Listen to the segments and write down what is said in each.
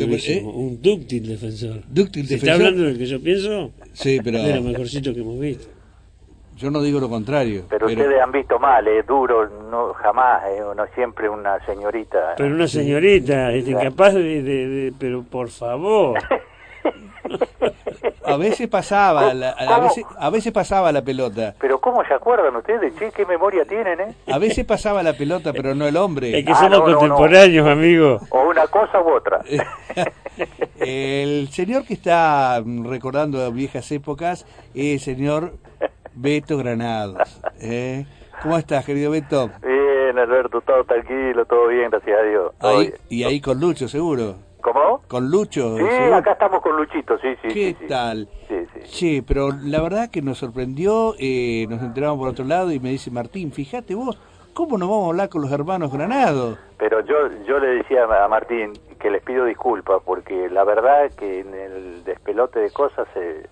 Buenísimo, un dúctil defensor. Dúctil ¿Se defensor. está hablando del que yo pienso? Sí, pero De lo mejorcito que hemos visto. yo no digo lo contrario. Pero, ustedes han visto mal, es duro, no jamás, eh, no siempre una señorita. Pero una señorita, este, incapaz de, de- de- Pero por favor. a veces pasaba, la- a, veces, a veces pasaba la pelota. Pero ¿cómo se acuerdan ustedes? Che, qué memoria tienen, ¿eh? A veces pasaba la pelota, pero no el hombre. Es que Ah, somos no, no, no. contemporáneos, amigo. O una cosa u otra. El señor que está recordando viejas épocas es el señor Beto Granados. ¿eh? ¿Cómo estás, querido Beto? Bien, Alberto, todo tranquilo, todo bien, gracias a Dios. Ahí, bien. y ahí con Lucho, seguro. ¿Cómo? Con Lucho. Sí, acá estamos con Luchito, sí, sí. ¿Qué sí, sí. tal? Sí, sí. Che, pero la verdad que nos sorprendió, eh, nos enteramos por otro lado y me dice Martín, fíjate vos, ¿cómo nos vamos a hablar con los hermanos Granados? Pero yo, yo le decía a Martín que les pido disculpas porque la verdad que en el despelote de cosas se,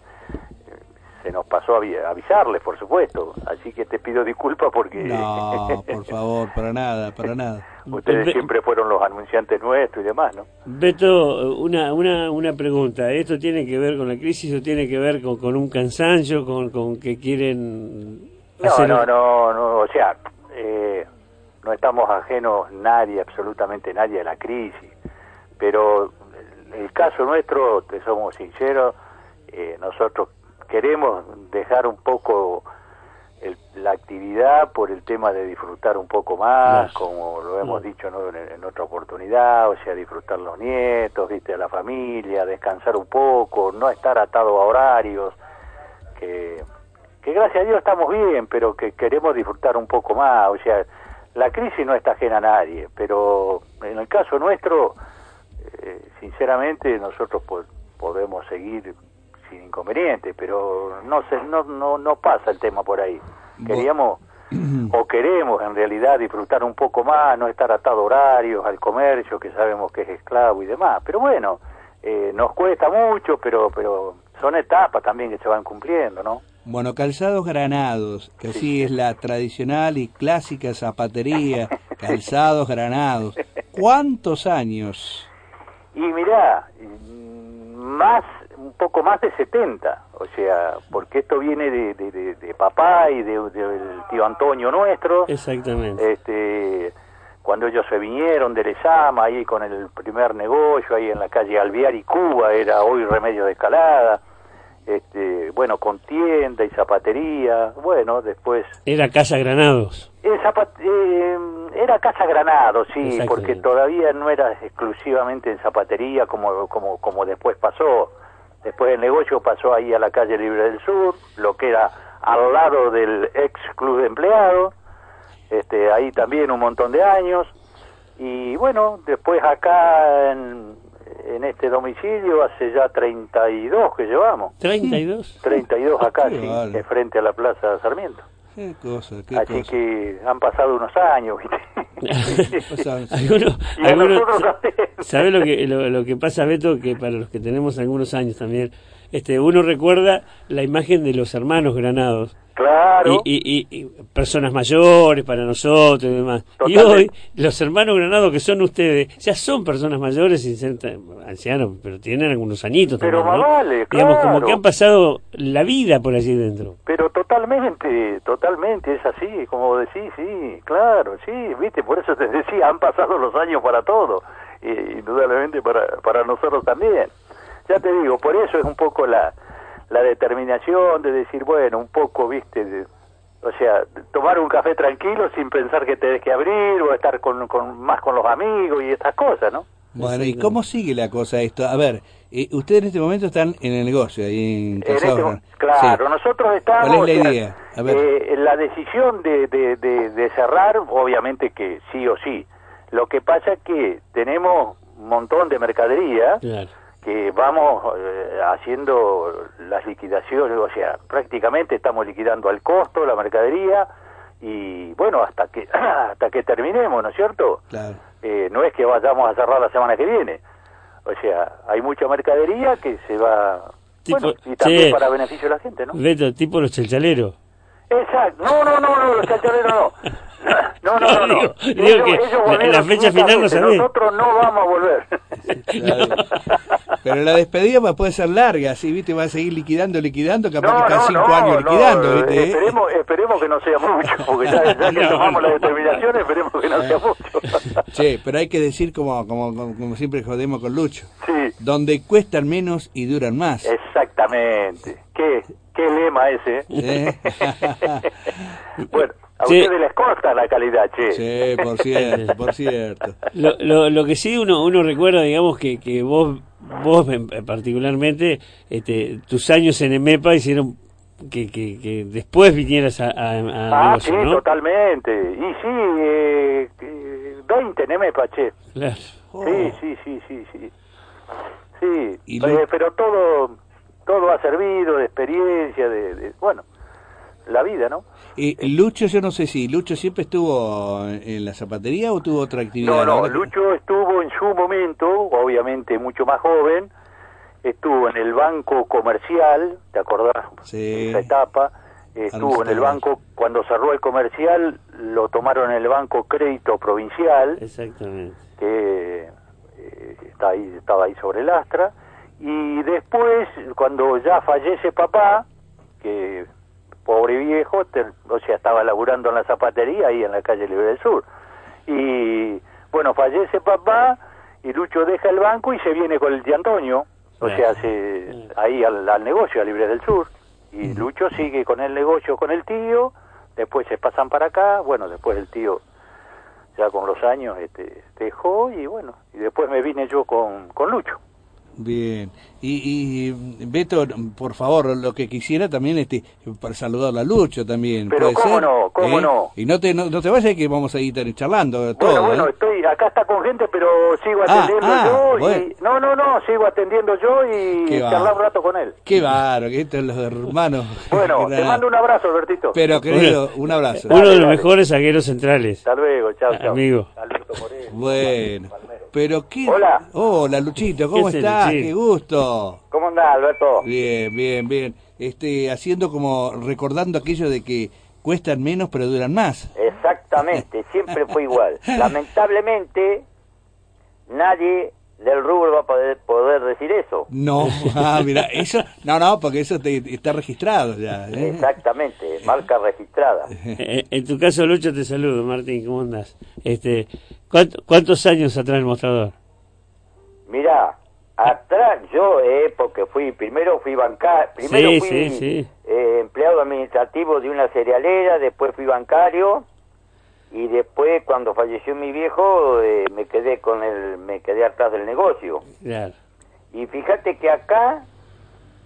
se nos pasó a avi- avisarles, por supuesto. Así que te pido disculpas porque No, por favor, para nada, para nada. ustedes Be- siempre fueron los anunciantes nuestros y demás, ¿no? Beto, una, una, una pregunta. ¿Esto tiene que ver con la crisis o tiene que ver con, con un cansancio, con, con que quieren No, hacer... no, no, no, o sea, eh, no estamos ajenos nadie, absolutamente nadie a la crisis, pero el, el caso nuestro, te somos sinceros, eh, nosotros queremos dejar un poco el- la actividad por el tema de disfrutar un poco más, como lo hemos Claro. dicho ¿no? en, en otra oportunidad, o sea, disfrutar los nietos, viste, a la familia, descansar un poco, no estar atado a horarios, que, que gracias a Dios estamos bien, pero que queremos disfrutar un poco más, o sea, la crisis no está ajena a nadie, pero en el caso nuestro, eh, sinceramente nosotros po- podemos seguir sin inconveniente, pero no se, no, no, no pasa el tema por ahí. Queríamos o queremos en realidad disfrutar un poco más, no estar atado a horarios, al comercio, que sabemos que es esclavo y demás. Pero bueno, eh, nos cuesta mucho, pero, pero son etapas también que se van cumpliendo, ¿no? Bueno, calzados granados, que así es la tradicional y clásica zapatería, calzados granados. ¿Cuántos años? Y mirá, más, un poco más de 70, o sea, porque esto viene de, de, de- de papá y de- del tío Antonio nuestro. Exactamente. este cuando ellos se vinieron de Lezama ahí con el primer negocio ahí en la calle Alvear y Cuba era hoy remedio de escalada este bueno con tienda y zapatería bueno después Era Casa Granados. zapat- eh, era Casa Granado, sí, porque todavía no era exclusivamente en zapatería como, como, como después pasó. Después el negocio pasó ahí a la calle Libre del Sur, lo que era al lado del ex club de empleados, este, ahí también un montón de años. Y bueno, después acá en, en este domicilio hace ya 32 que llevamos. 32. 32 acá, sí, de frente a la Plaza Sarmiento. Qué cosa, qué Así cosa. que han pasado unos años, ¿viste? Algunos, Y a algunos- nosotros también. ¿Sabe lo que, lo, lo que pasa, Beto? Que para los que tenemos algunos años también, este, uno recuerda la imagen de los hermanos Granados. Claro. Y, y- y- y personas mayores para nosotros y demás. Y hoy, los hermanos Granados que son ustedes, ya son personas mayores sin ser ancianos, pero tienen algunos añitos Pero también, ¿no? vale, Digamos, como que han pasado la vida por allí dentro. Pero totalmente, totalmente, es así, como decís, sí, claro, sí, viste, por eso te decía, han pasado los años para todo, y indudablemente para, para nosotros también. Ya te digo, por eso es un poco la, la determinación de decir, bueno, un poco, viste, de- o sea, tomar un café tranquilo sin pensar que tenés que abrir o estar con, con más con los amigos y estas cosas, ¿no? Bueno, ¿y cómo sigue la cosa esto? A ver, eh, ustedes en este momento están en el negocio, ahí en En este claro, Sí. nosotros estamos... ¿Cuál es la idea? A ver. eh, la decisión de, de, de- de cerrar, obviamente que sí o sí. Lo que pasa es que tenemos un montón de mercadería Claro. Que vamos eh, haciendo las liquidaciones, o sea, prácticamente estamos liquidando al costo la mercadería y bueno, hasta que hasta que terminemos, ¿no es cierto? Claro. Eh, no es que vayamos a cerrar la semana que viene. O sea, hay mucha mercadería que se va Tipo, bueno, y también che. para beneficio de la gente, ¿no? Beto, tipo los chelchaleros. Exacto. No, no, no, no, los chachaleros no. No, no, no, no. Digo- digo que la- fecha 500 final no sabés. Nosotros no vamos a volver. Claro. Pero la despedida pues, puede ser larga, así, ¿viste? Va a seguir liquidando, liquidando, capaz que está cinco años liquidando, no, ¿viste? Esperemos, esperemos que no sea mucho, porque ya, ya que No, tomamos no. la determinación, esperemos que no sea mucho. Che, pero hay que decir como, como, como, como siempre jodemos con Lucho, Sí, donde cuestan menos y duran más. exactamente. ¿Qué, qué lema ese? ¿Eh? bueno, a Sí. ustedes les consta la calidad, che. Sí, por cierto, por cierto. Lo, lo, lo que sí uno uno recuerda, digamos, que, que vos, vos en- particularmente, este, tus años en EMEPA hicieron que, que, que después vinieras a, a, a Ah, sí, totalmente. Y sí, eh, eh, 20 Nemepa, che. Claro. Sí, sí, sí, sí, sí. Sí, Y eh, pero todo todo ha servido de experiencia, de, de- bueno, la vida, ¿no? Y Lucho, yo no sé si Lucho siempre estuvo en la zapatería o tuvo otra actividad. No, no, que- Lucho estuvo en su momento, obviamente mucho más joven, estuvo en el banco comercial, ¿te acordás? Sí. Esa etapa. Estuvo en el banco, cuando cerró el comercial, lo tomaron en el banco Crédito Provincial, Exactamente. que eh, está ahí, estaba ahí sobre el Astra. Y después, cuando ya fallece papá, que pobre viejo, te- o sea, estaba laburando en la zapatería ahí en la calle Libre del Sur. Y bueno, fallece papá y Lucho deja el banco y se viene con el tío Antonio, o sea, se, ahí al, al negocio, a Libre del Sur. Y Lucho sigue con el negocio con el tío, después se pasan para acá, bueno, después el tío ya con los años este, dejó y bueno, y después me vine yo con, con Lucho. Bien. Y, y Beto, por favor, lo que quisiera también este para saludar a Lucho también. Pero ¿puede cómo ser? no, cómo ¿Eh? no. Y no te, no, no te vayas que vamos a ir charlando todo. Bueno, bueno, ¿eh? estoy acá está con gente, pero sigo Ah, atendiendo ah, yo bueno. y no, no, no, sigo atendiendo yo y Qué va. charlar un rato con él. Qué bárbaro, que estos los hermanos. Bueno, te mando un abrazo, Albertito. Pero querido, un abrazo. Uno de los dale. mejores zagueros centrales. Hasta luego, chao, chao. Amigo. Alberto Moreno. Bueno, pero qué... Hola. Hola, Luchito, ¿cómo ¿Qué haces, estás? Qué gusto. ¿Cómo andás, Alberto? Bien, bien, bien. Este, haciendo como, recordando aquello de que cuestan menos pero duran más. Exactamente, siempre fue igual. Lamentablemente, nadie del rubro va a poder, poder decir eso. No, ah, mira, eso, no, no, porque eso te- está registrado ya. ¿eh? Exactamente, marca registrada. Eh, En tu caso, Lucho, te saludo, Martín, ¿cómo andas? Este, ¿cuánto- ¿Cuántos años atrás el mostrador? Mirá, atrás yo, eh, porque fui, primero fui bancario, primero Sí, fui sí, sí. eh, empleado administrativo de una cerealera, después fui bancario y después cuando falleció mi viejo eh, me quedé con el, me quedé atrás del negocio. Claro. Y fíjate que acá,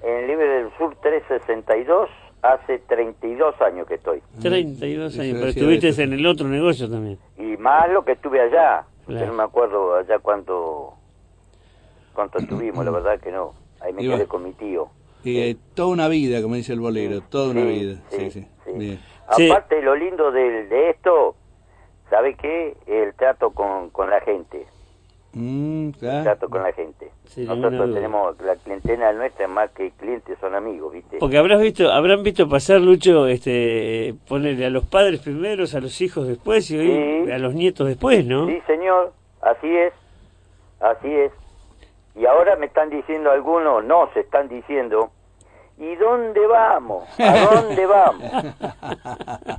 en Libre del Sur 362, hace 32 años que estoy. 32 Eso años, pero estuviste en el otro negocio también. Y más lo que estuve allá. Claro. Yo no me acuerdo allá cuánto, cuánto estuvimos, la verdad que no. Ahí me Y quedé va. con mi tío. Y, eh, toda una vida, como dice el bolero, toda una Sí, vida. Sí, sí, sí. sí. Bien. Sí. Aparte, lo lindo de, de esto, ¿sabe qué? El trato con, con la gente. Mm, El trato con la gente. Sí, Nosotros tenemos, la clientela nuestra más que clientes son amigos, ¿viste? Porque habrás visto, habrán visto pasar, Lucho, este, ponerle a los padres primeros, a los hijos después y hoy Sí. a los nietos después, ¿no? Sí, señor, así es, así es. Y ahora me están diciendo algunos, no, se están diciendo, ¿y dónde vamos? ¿A dónde vamos?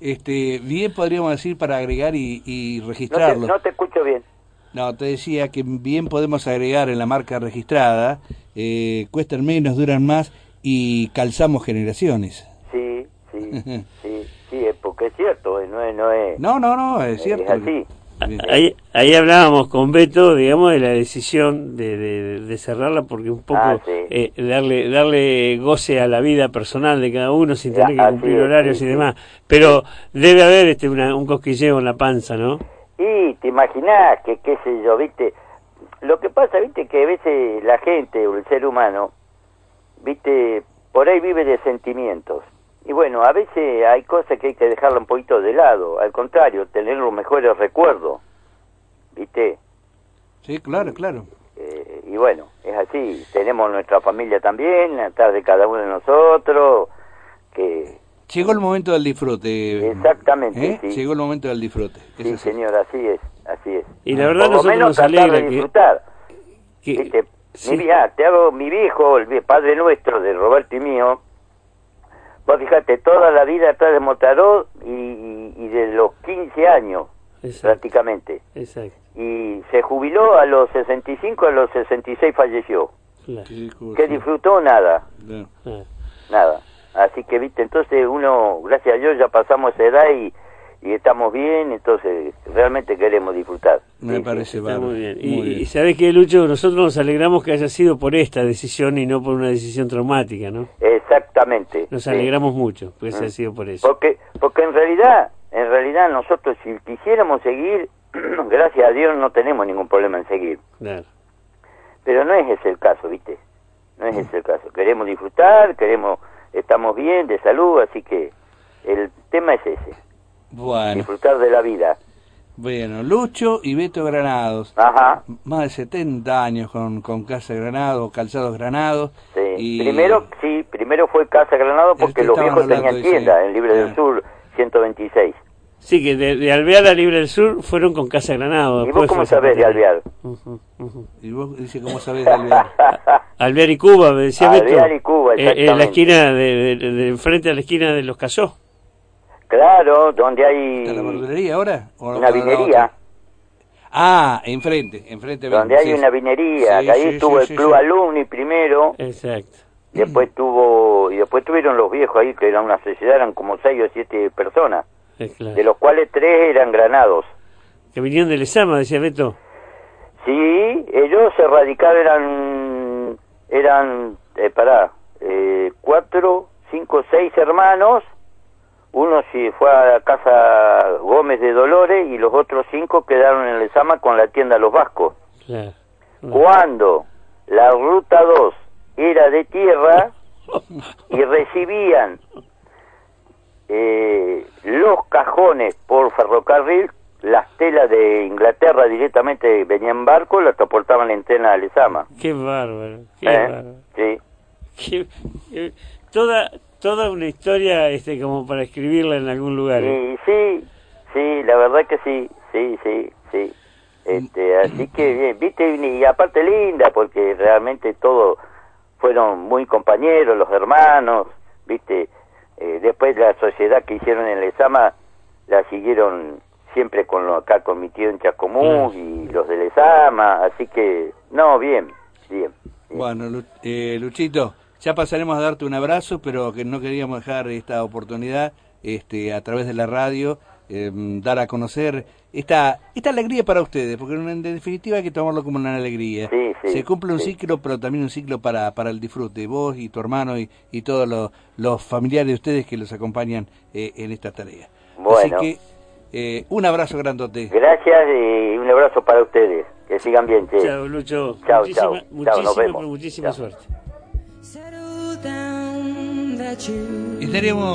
Este, bien podríamos decir para agregar y, y No te, registrarlo. no te escucho bien. No, te decía que bien podemos agregar en la marca registrada, eh, cuestan menos, duran más y calzamos generaciones. Sí, sí, sí, sí, es porque es cierto, eh, no es... No es, No, no, no, es es cierto. así. Ahí, ahí hablábamos con Beto, digamos, de la decisión de, de- de cerrarla porque un poco Ah, sí. eh, darle darle goce a la vida personal de cada uno sin tener que cumplir es, horarios sí, y demás. Pero debe haber este una- un cosquilleo en la panza, ¿no? Y te imaginás que, qué sé yo, viste, lo que pasa, viste, que a veces la gente o el ser humano, viste, por ahí vive de sentimientos. Y bueno, a veces hay cosas que hay que dejarla un poquito de lado. Al contrario, tener los mejores recuerdos. ¿Viste? Sí, claro, claro. Eh, y bueno, es así. Tenemos nuestra familia también, atrás de cada uno de nosotros. Que Llegó el momento del disfrute. Exactamente, ¿Eh? sí. Llegó el momento del disfrute. Es sí, así. señor, así es, así es. Y la verdad Por nosotros menos nos alegra de que, disfrutar. que- ¿Viste? sí. Te hago mi viejo, el vie- padre nuestro, de Roberto y mío. Vos fíjate, toda la vida atrás de Motaró y, y- y de los 15 años, Exacto, prácticamente. exacto, Y se jubiló a los 65, a los 66 falleció. claro. ¿Qué disfrutó? Nada, Claro. nada. Así que, viste, entonces uno, gracias a Dios, ya pasamos esa edad y, y estamos bien, entonces realmente queremos disfrutar. Me Sí, sí. parece Está muy bien. Muy Y, bien. y sabes que, Lucho, nosotros nos alegramos que haya sido por esta decisión y no por una decisión traumática, ¿no? Exactamente. Nos sí. alegramos mucho que haya Mm. sido por eso. Porque, porque en realidad, en realidad nosotros si quisiéramos seguir, gracias a Dios no tenemos ningún problema en seguir. Claro. Pero no es ese el caso, ¿viste? No es ese el caso. Queremos disfrutar, queremos, estamos bien de salud, así que el tema es ese, Bueno, disfrutar de la vida. bueno, Lucho y Beto Granados. Ajá. Más de 70 años con, con Casa Granados, Calzados Granados. Sí. Y- Primero, sí, primero fue Casa Granado porque que los viejos tenían tienda en Libre del Ah. Sur 126. Sí, que de, de Alvear a Libre del Sur fueron con Casa Granado. ¿Y vos cómo sabés de. Alvear? Ujú, ujú. Y vos dice cómo sabés de Alvear. Alvear y Cuba, me decía Beto. Alvear y Cuba, Eh, en la exactamente. esquina, de, de- de- frente a la esquina de los Cayó. Claro, donde hay ¿Está la verdulería ahora? ¿O una vinería. Ah, enfrente, enfrente. donde hay sí. una vinería, Sí, ahí sí, estuvo sí, el sí, club sí. alumni primero, Exacto. después tuvo, y después tuvieron los viejos ahí, que eran una sociedad, eran como seis o siete personas, claro. de los cuales tres eran granados. Que vinieron de Lezama, decía Beto. Sí, ellos se radicaron, eran, eran, eh, pará, eh, cuatro, cinco, seis hermanos, uno sí fue a la casa Gómez de Dolores y los otros cinco quedaron en Lezama con la tienda Los Vascos. Cuando la ruta 2 era de tierra y recibían eh, los cajones por ferrocarril, las telas de Inglaterra directamente venían en barco, las transportaban en tren a Lezama. Qué bárbaro. Qué ¿Eh? bárbaro. Sí, Qué- qué- toda, toda una historia este como para escribirla en algún lugar. ¿eh? y sí, sí, la verdad que sí, sí, sí, sí. Este, así que bien, viste, y aparte linda, porque realmente todos fueron muy compañeros, los hermanos, viste, Eh, después la sociedad que hicieron en Lezama la siguieron siempre con lo, acá con mi tío en Chacomús y los de Lezama, así que, no, bien, bien. bien. Bueno, Lu- eh, Luchito, ya pasaremos a darte un abrazo, pero que no queríamos dejar esta oportunidad este, a través de la radio, eh, dar a conocer esta, esta alegría para ustedes, porque en, definitiva hay que tomarlo como una alegría. Sí, sí, Se cumple un sí. ciclo, pero también un ciclo para, para el disfrute, vos y tu hermano y, y todos los, los familiares de ustedes que los acompañan eh, en esta tarea. Bueno. Así que eh, un abrazo grandote. Gracias y un abrazo para ustedes, que sigan bien. Chao, Lucho. Chao, muchísima, chao. Muchísima, nos vemos. pero muchísima suerte. Estaremos